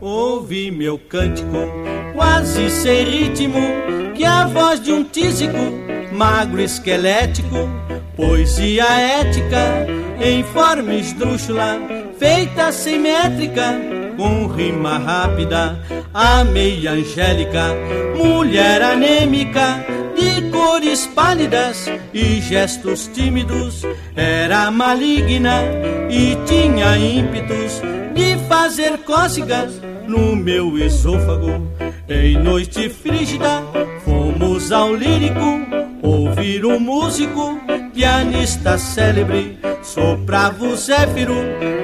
Ouvi meu cântico, quase sem ritmo, que a voz de um tísico, magro esquelético, poesia ética, em forma esdrúxula, feita simétrica, com rima rápida, a meia angélica, mulher anêmica, de cores pálidas e gestos tímidos, era maligna e tinha ímpetos de fazer cócegas no meu esôfago. Em noite frígida, fomos ao lírico ouvir um músico, pianista célebre, soprava o zéfiro,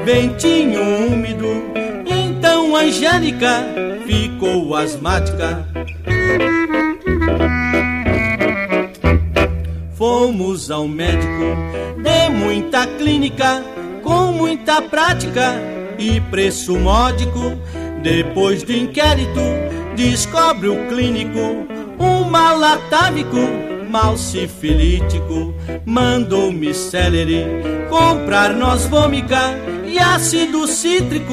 ventinho úmido. Então Angélica ficou asmática. Fomos ao médico de muita clínica, com muita prática e preço módico. Depois de inquérito, descobre o clínico um mal atávico, mal sifilítico. Mandou-me celery comprar noz vômica e ácido cítrico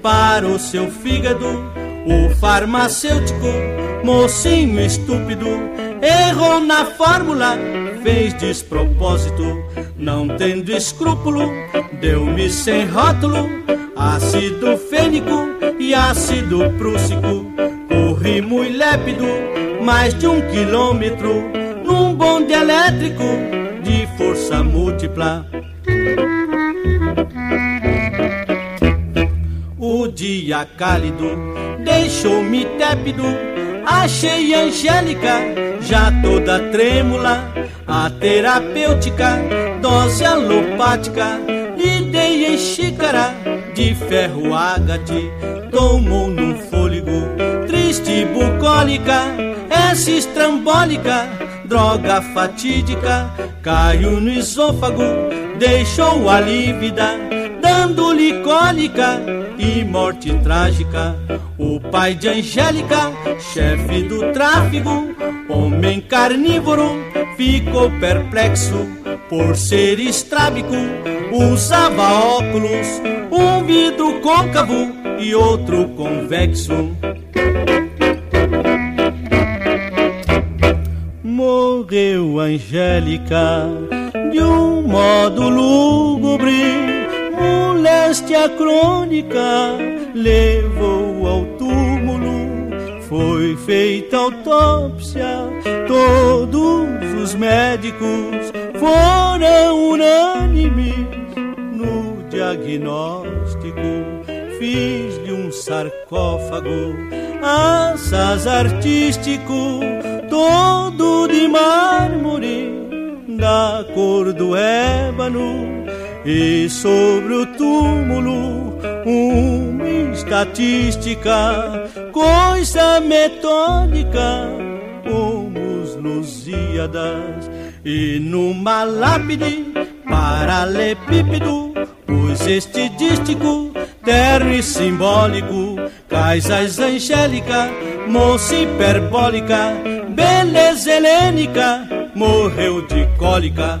para o seu fígado. O farmacêutico, mocinho estúpido, errou na fórmula fez despropósito, não tendo escrúpulo, deu-me sem rótulo, ácido fênico e ácido prússico. Corri muito lépido, mais de um quilômetro, num bonde elétrico de força múltipla. O dia cálido deixou-me tépido, achei Angélica já toda trêmula a terapêutica, dose alopática, lhe dei em xícara de ferro ágate, tomou num fôlego, triste bucólica, essa estrambólica, droga fatídica, caiu no esôfago, deixou-a lívida, dando-lhe cólica e morte trágica. O pai de Angélica, chefe do tráfego, homem carnívoro, ficou perplexo por ser estrábico. Usava óculos, um vidro côncavo e outro convexo. Morreu Angélica de um modo crônica levou ao túmulo. Foi feita autópsia, todos os médicos foram unânimes no diagnóstico. Fiz-lhe um sarcófago, assas artístico, todo de mármore, da cor do ébano, e sobre o túmulo uma estatística, coisa metódica, os Lusíadas, e numa lápide paralelepípedo, pus estidístico, terno e simbólico, Caisas angélica, moça hiperbólica, beleza helênica, morreu de cólica.